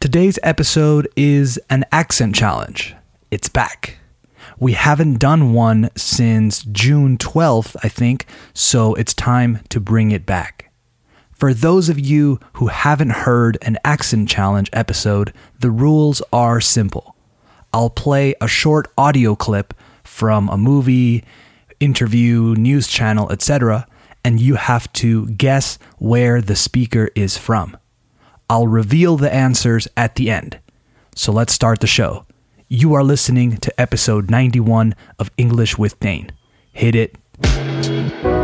Today's episode is an accent challenge. It's back. We haven't done one since June 12th, I think, so it's time to bring it back. For those of you who haven't heard an accent challenge episode, the rules are simple. I'll play a short audio clip from a movie, interview, news channel, etc., and you have to guess where the speaker is from. I'll reveal the answers at the end. So let's start the show. You are listening to episode 91 of English with Dane. Hit it.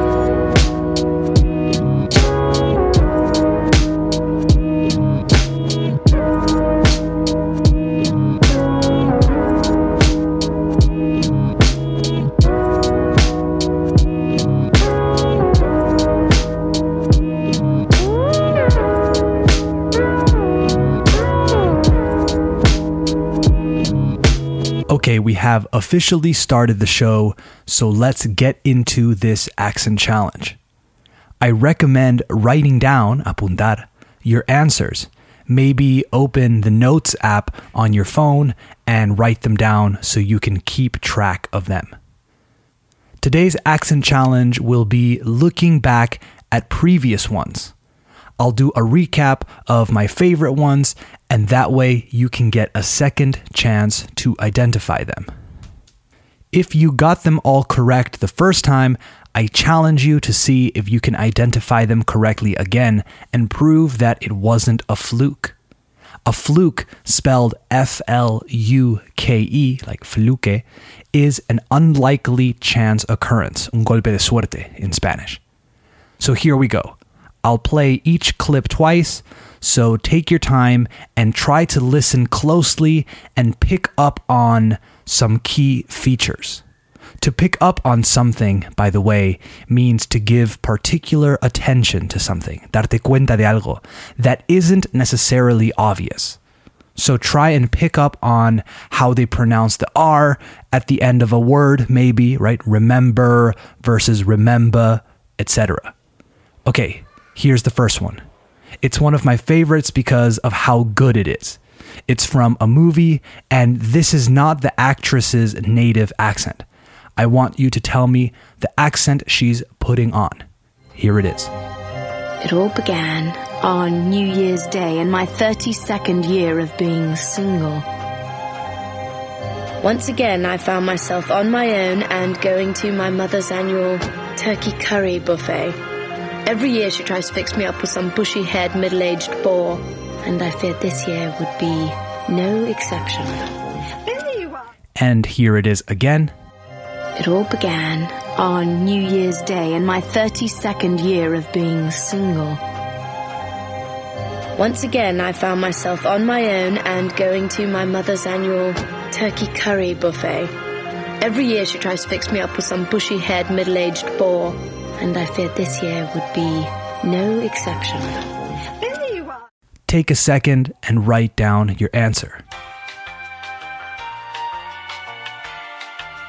Have officially started the show, so let's get into this accent challenge. I recommend writing down, apuntar, your answers. Maybe open the Notes app on your phone and write them down so you can keep track of them. Today's accent challenge will be looking back at previous ones. I'll do a recap of my favorite ones, and that way you can get a second chance to identify them. If you got them all correct the first time, I challenge you to see if you can identify them correctly again and prove that it wasn't a fluke. A fluke, spelled F L U K E, like fluke, is an unlikely chance occurrence, un golpe de suerte in Spanish. So here we go. I'll play each clip twice, so take your time and try to listen closely and pick up on some key features. To pick up on something, by the way, means to give particular attention to something, darte cuenta de algo, that isn't necessarily obvious. So try and pick up on how they pronounce the R at the end of a word, maybe, right? Remember versus remember, etc. Okay, Here's the first one. It's one of my favorites because of how good it is. It's from a movie, and this is not the actress's native accent. I want you to tell me the accent she's putting on. Here it is. It all began on New Year's Day in my 32nd year of being single. Once again, I found myself on my own and going to my mother's annual turkey curry buffet. Every year she tries to fix me up with some bushy haired middle aged bore, and I feared this year would be no exception. And here it is again. It all began on New Year's Day in my 32nd year of being single. Once again, I found myself on my own and going to my mother's annual turkey curry buffet. Every year she tries to fix me up with some bushy haired middle aged bore, and I feared this year would be no exception. Take a second and write down your answer.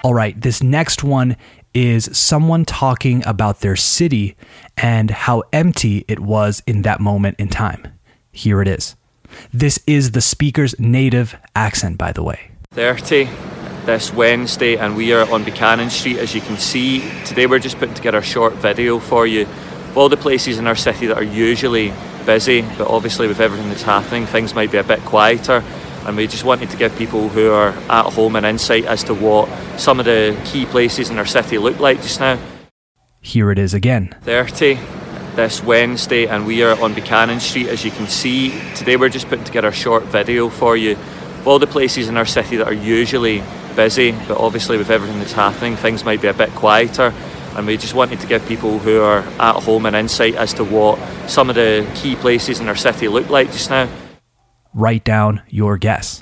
All right, this next one is someone talking about their city and how empty it was in that moment in time. Here it is. This is the speaker's native accent, by the way. 30 this Wednesday, and we are on Buchanan Street. As you can see, today we're just putting together a short video for you of all the places in our city that are usually busy, but obviously with everything that's happening, things might be a bit quieter. And we just wanted to give people who are at home an insight as to what some of the key places in our city look like just now. Here it is again. 30 this Wednesday, and we are on Buchanan Street. As you can see, today we're just putting together a short video for you of all the places in our city that are usually busy, but obviously with everything that's happening, things might be a bit quieter. And we just wanted to give people who are at home an insight as to what some of the key places in our city look like just now. Write down your guess.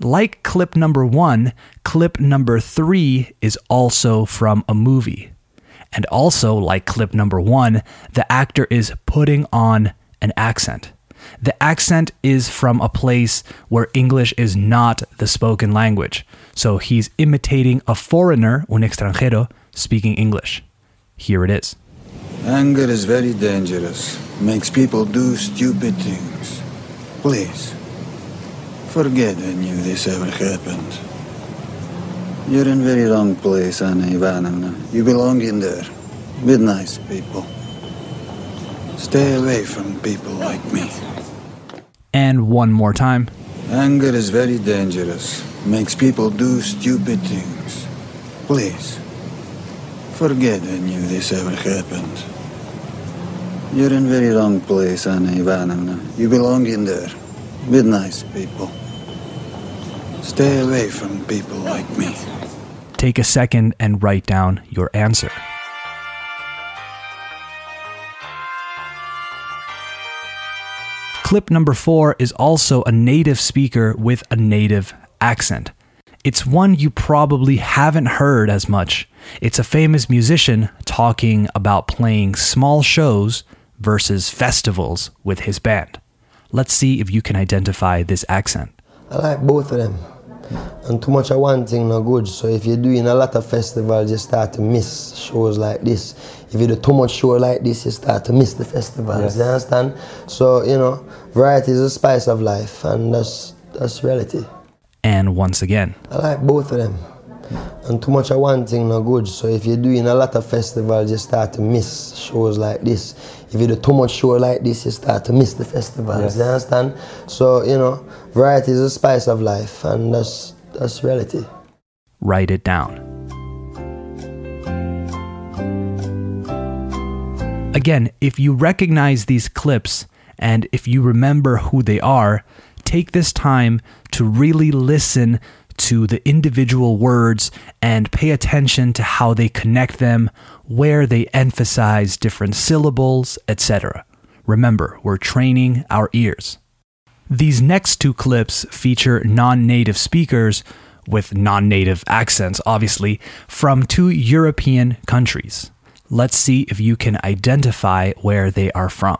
Like clip number one, clip number three is also from a movie. And also, like clip number one, the actor is putting on an accent. The accent is from a place where English is not the spoken language. So he's imitating a foreigner, un extranjero, speaking English. Here it is. Anger is very dangerous. Makes people do stupid things. Please, forget I knew this ever happened. You're in very wrong place, Anna Ivanovna. You belong in there, with nice people. Stay away from people like me. And one more time. Anger is very dangerous. Makes people do stupid things. Please, forget I knew this ever happened. You're in very wrong place, Anna Ivanovna. You belong in there, with nice people. Stay away from people like me. Take a second and write down your answer. Clip number four is also a native speaker with a native accent. It's one you probably haven't heard as much. It's a famous musician talking about playing small shows versus festivals with his band. Let's see if you can identify this accent. I like both of them. And too much of one thing not good. So if you're doing a lot of festivals, you start to miss shows like this. If you do too much show like this, you start to miss the festivals. Yes. You understand? So you know, variety is the spice of life, and that's that's reality. And once again, I like both of them. And too much of one thing not good. So if you're doing a lot of festivals, you start to miss shows like this. If you do too much show like this, you start to miss the festivals. Yes. You understand? So you know, variety is the spice of life, and that's that's reality. write it down. Again, if you recognize these clips and if you remember who they are, take this time to really listen to the individual words and pay attention to how they connect them, where they emphasize different syllables, etc. Remember, we're training our ears. These next two clips feature non native speakers with non native accents, obviously, from two European countries. Let's see if you can identify where they are from.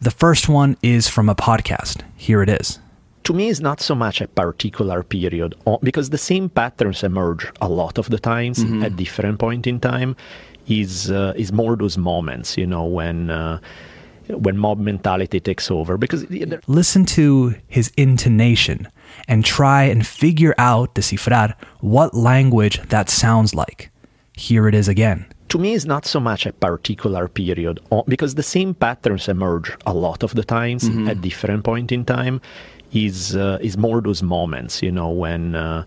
The first one is from a podcast. Here it is. to me it's not so much a particular period because the same patterns emerge a lot of the times at different point in time is uh, is more those moments you know when uh, when mob mentality takes over because Listen to his intonation and try and figure out, descifrar, what language that sounds like. Here it is again. To me it's not so much a particular period because the same patterns emerge a lot of the times at different point in time is uh, is more those moments you know when uh,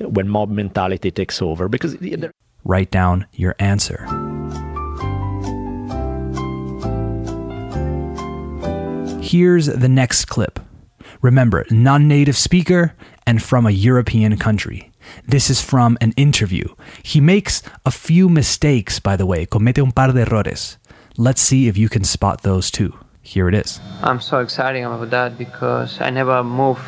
when mob mentality takes over because there- Write down your answer. Here's the next clip. Remember, non native speaker and from a European country. This is from an interview. He makes a few mistakes, by the way, comete un par de errores. Let's see if you can spot those too. Here it is. I'm so excited about that because I never move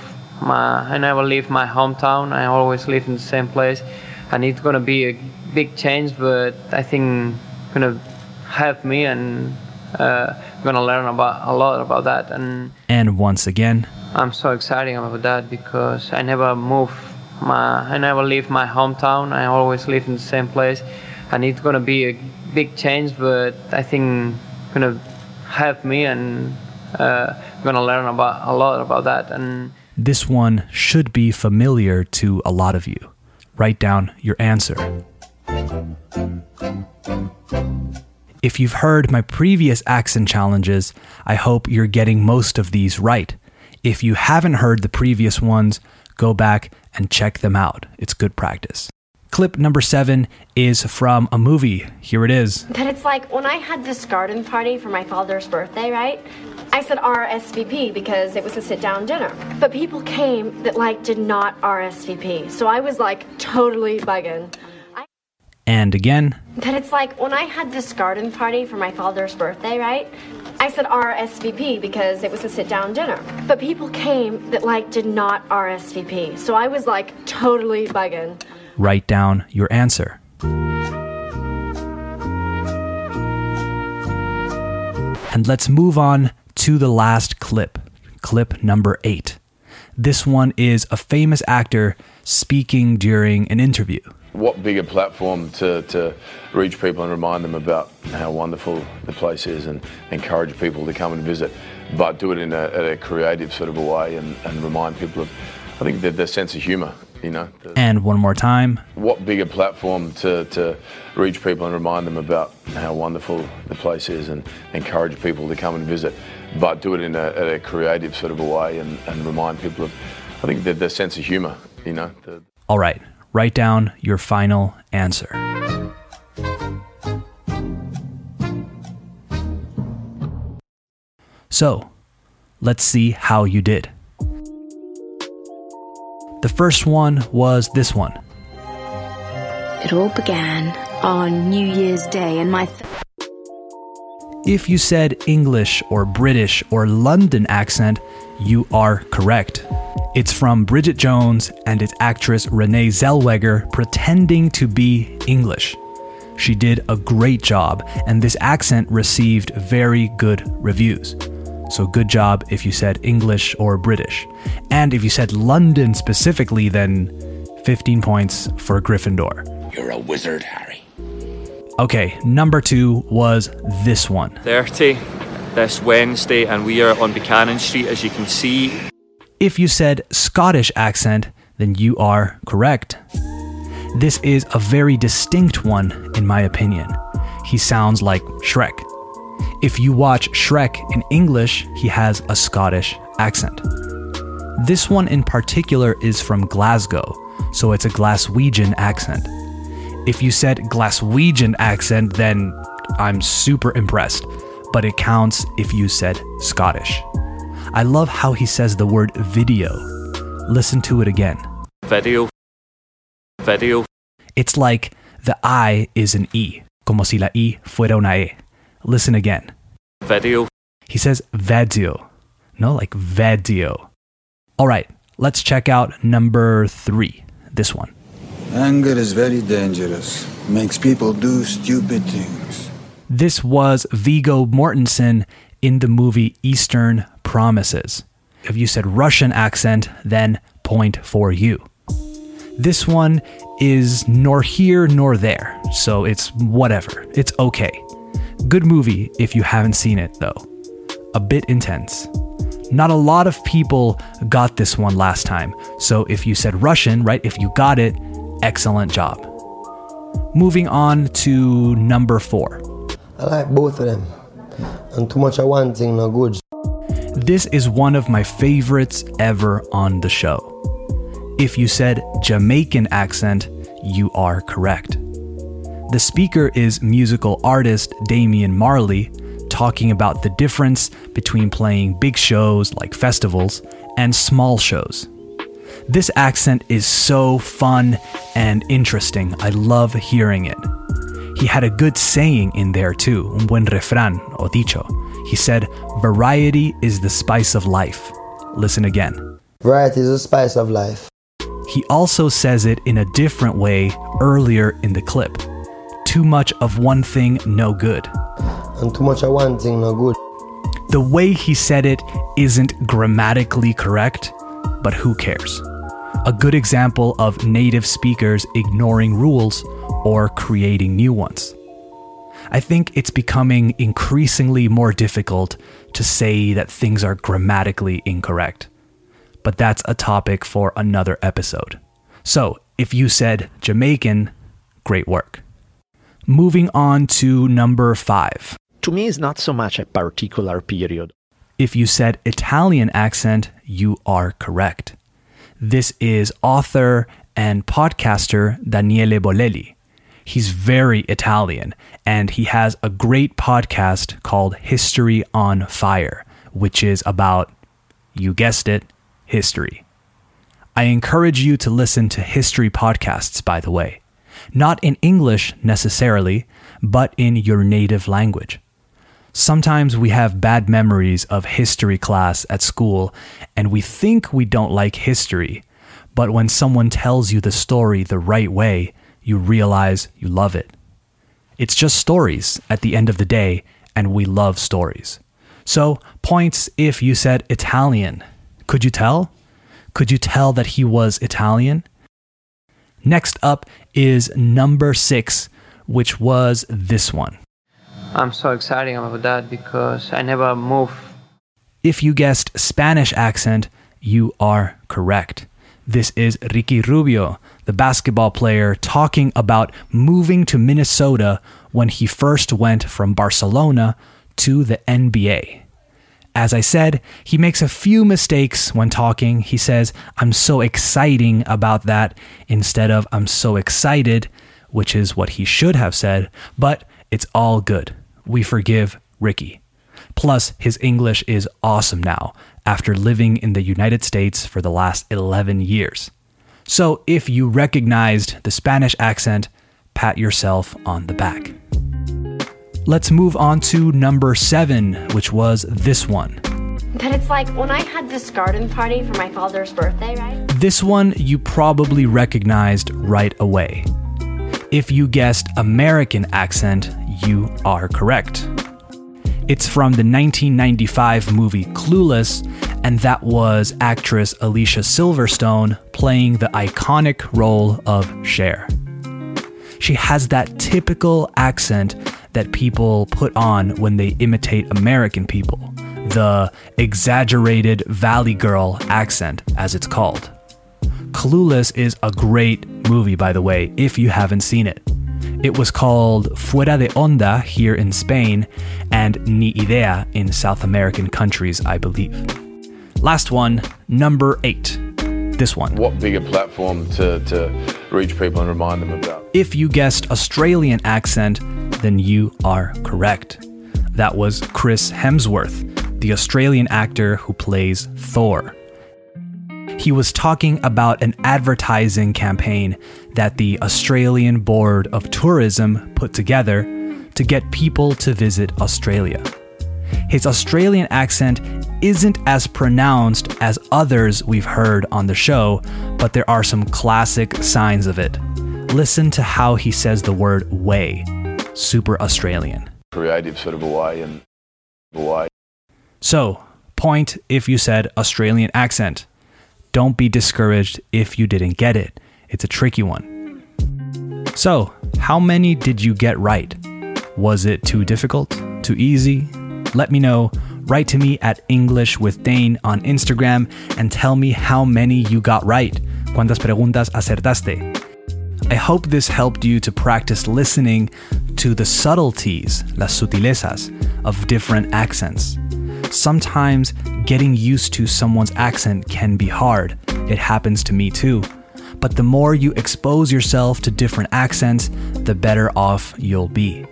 my I never leave my hometown. I always live in the same place, and it's gonna be a big change. But I think gonna help me and uh, gonna learn about a lot about that. And And once again, I'm so excited about that because I never move my I never leave my hometown. I always live in the same place, and it's gonna be a big change. But I think gonna help me and uh, gonna learn about a lot about that. And this one should be familiar to a lot of you. Write down your answer. If you've heard my previous accent challenges, I hope you're getting most of these right. If you haven't heard the previous ones, go back and check them out. It's good practice. Clip number seven is from a movie. Here it is. But it's like when I had this garden party for my father's birthday, right? I said RSVP because it was a sit down dinner. But people came that like did not RSVP. So I was like totally bugging. I- And again, But it's like when I had this garden party for my father's birthday, right? I said RSVP because it was a sit down dinner. But people came that like did not RSVP. So I was like totally bugging. write down your answer. And let's move on to the last clip, clip number eight. This one is a famous actor speaking during an interview. What bigger platform to, to reach people and remind them about how wonderful the place is and encourage people to come and visit, but do it in a, a creative sort of a way and, and remind people of, I think, the, the sense of humour, you know. The- And one more time, what bigger platform to, to reach people and remind them about how wonderful the place is and encourage people to come and visit, but do it in a, a creative sort of a way and, and remind people of, I think, the, the sense of humour, you know. The, all right, write down your final answer. So, let's see how you did. The first one was this one. It all began on New Year's Day, and my. Th- If you said English or British or London accent, you are correct. It's from Bridget Jones and its actress Renee Zellweger pretending to be English. She did a great job, and this accent received very good reviews. So, good job if you said English or British. And if you said London specifically, then 15 points for Gryffindor. You're a wizard, Harry. Okay, number two was this one. 30 this Wednesday, and we are on Buchanan Street, as you can see. If you said Scottish accent, then you are correct. This is a very distinct one, in my opinion. He sounds like Shrek. If you watch Shrek in English, he has a Scottish accent. This one in particular is from Glasgow, so it's a Glaswegian accent. If you said Glaswegian accent, then I'm super impressed, but it counts if you said Scottish. I love how he says the word video. Listen to it again. Video. Video. It's like the I is an E, como si la I fuera una E. Listen again. Video. He says video, no, like video. All right, let's check out number three, this one. Anger is very dangerous. Makes people do stupid things. This was Viggo Mortensen in the movie Eastern Promises. If you said Russian accent, then point for you. This one is nor here nor there, so it's whatever. It's okay. Good movie if you haven't seen it, though. A bit intense. Not a lot of people got this one last time, so if you said Russian, right, if you got it, excellent job. Moving on to number four. I like both of them. And too much of one thing no good. This is one of my favorites ever on the show. If you said Jamaican accent, you are correct. The speaker is musical artist Damian Marley, talking about the difference between playing big shows like festivals and small shows. This accent is so fun and interesting. I love hearing it. He had a good saying in there too, un buen refrán o dicho. He said, Variety is the spice of life. Listen again. Variety is the spice of life. He also says it in a different way earlier in the clip. Too much of one thing, no good. And too much of one thing no good. The way he said it isn't grammatically correct, but who cares? A good example of native speakers ignoring rules or creating new ones. I think it's becoming increasingly more difficult to say that things are grammatically incorrect. But that's a topic for another episode. So, if you said Jamaican, great work. Moving on to number five. To me, it's not so much a particular period. If you said Italian accent, you are correct. This is author and podcaster Daniele Bolelli. He's very Italian, and he has a great podcast called History on Fire, which is about, you guessed it, history. I encourage you to listen to history podcasts, by the way. Not in English necessarily, but in your native language. Sometimes we have bad memories of history class at school and we think we don't like history, but when someone tells you the story the right way, you realize you love it. It's just stories at the end of the day, and we love stories. So, points if you said Italian. Could you tell? Could you tell that he was Italian? Next up is number six, which was this one. I'm so excited about that because I never move. If you guessed Spanish accent, you are correct. This is Ricky Rubio, the basketball player, talking about moving to Minnesota when he first went from Barcelona to the NBA. As I said, he makes a few mistakes when talking. He says, I'm so exciting about that instead of I'm so excited, which is what he should have said, but it's all good. We forgive Ricky. Plus, his English is awesome now after living in the United States for the last 11 years. So, if you recognized the Spanish accent, pat yourself on the back. Let's move on to number seven, which was this one. But it's like when I had this garden party for my father's birthday, right? This one you probably recognized right away. If you guessed American accent, you are correct. It's from the 1995 movie Clueless, and that was actress Alicia Silverstone playing the iconic role of Cher. She has that typical accent that people put on when they imitate American people, the exaggerated Valley Girl accent, as it's called. Clueless is a great movie, by the way, if you haven't seen it. It was called Fuera de Onda here in Spain and Ni Idea in South American countries, I believe. Last one, number eight. This one. What bigger platform to, to reach people and remind them about? If you guessed Australian accent, then you are correct. That was Chris Hemsworth, the Australian actor who plays Thor he was talking about an advertising campaign that the Australian Board of Tourism put together to get people to visit Australia. His Australian accent isn't as pronounced as others we've heard on the show, but there are some classic signs of it. Listen to how he says the word way. Super Australian. Creative sort of a way and a way. So, point if you said Australian accent. Don't be discouraged if you didn't get it. It's a tricky one. So, how many did you get right? Was it too difficult? Too easy? Let me know. Write to me at English with Dane on Instagram and tell me how many you got right. ¿Cuántas preguntas acertaste? I hope this helped you to practice listening to the subtleties, las sutilezas, of different accents. Sometimes getting used to someone's accent can be hard. It happens to me too. But the more you expose yourself to different accents, the better off you'll be.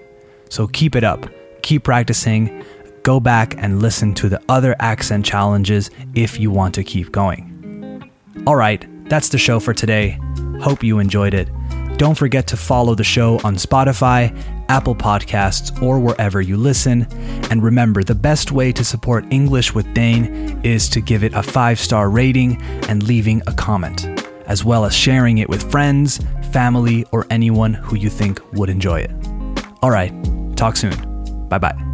So keep it up, keep practicing, go back and listen to the other accent challenges if you want to keep going. All right, that's the show for today. Hope you enjoyed it. Don't forget to follow the show on Spotify, Apple Podcasts, or wherever you listen. And remember, the best way to support English with Dane is to give it a five star rating and leaving a comment, as well as sharing it with friends, family, or anyone who you think would enjoy it. All right, talk soon. Bye bye.